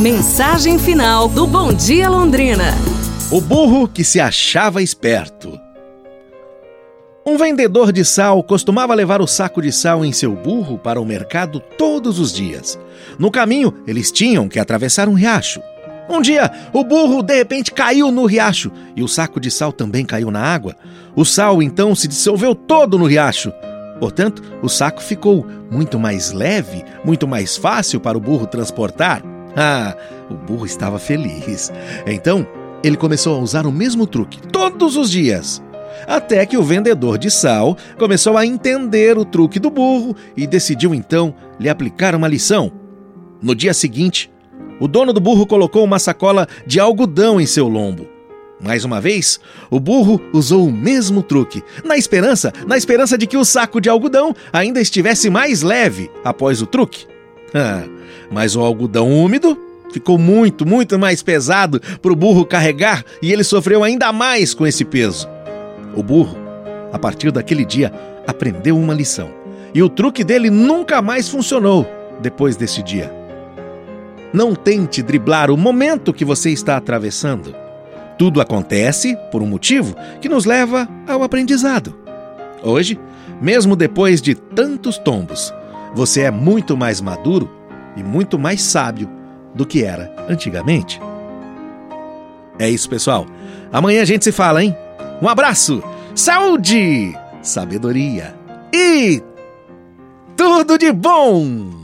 Mensagem final do Bom Dia Londrina. O burro que se achava esperto. Um vendedor de sal costumava levar o saco de sal em seu burro para o mercado todos os dias. No caminho, eles tinham que atravessar um riacho. Um dia, o burro de repente caiu no riacho e o saco de sal também caiu na água. O sal então se dissolveu todo no riacho. Portanto, o saco ficou muito mais leve, muito mais fácil para o burro transportar. Ah, o burro estava feliz. Então, ele começou a usar o mesmo truque todos os dias. Até que o vendedor de sal começou a entender o truque do burro e decidiu então lhe aplicar uma lição. No dia seguinte, o dono do burro colocou uma sacola de algodão em seu lombo. Mais uma vez, o burro usou o mesmo truque, na esperança, na esperança de que o saco de algodão ainda estivesse mais leve após o truque. Ah, mas o algodão úmido ficou muito, muito mais pesado para o burro carregar e ele sofreu ainda mais com esse peso. O burro, a partir daquele dia, aprendeu uma lição e o truque dele nunca mais funcionou depois desse dia. Não tente driblar o momento que você está atravessando. Tudo acontece por um motivo que nos leva ao aprendizado. Hoje, mesmo depois de tantos tombos, você é muito mais maduro e muito mais sábio do que era antigamente. É isso, pessoal. Amanhã a gente se fala, hein? Um abraço, saúde, sabedoria e tudo de bom!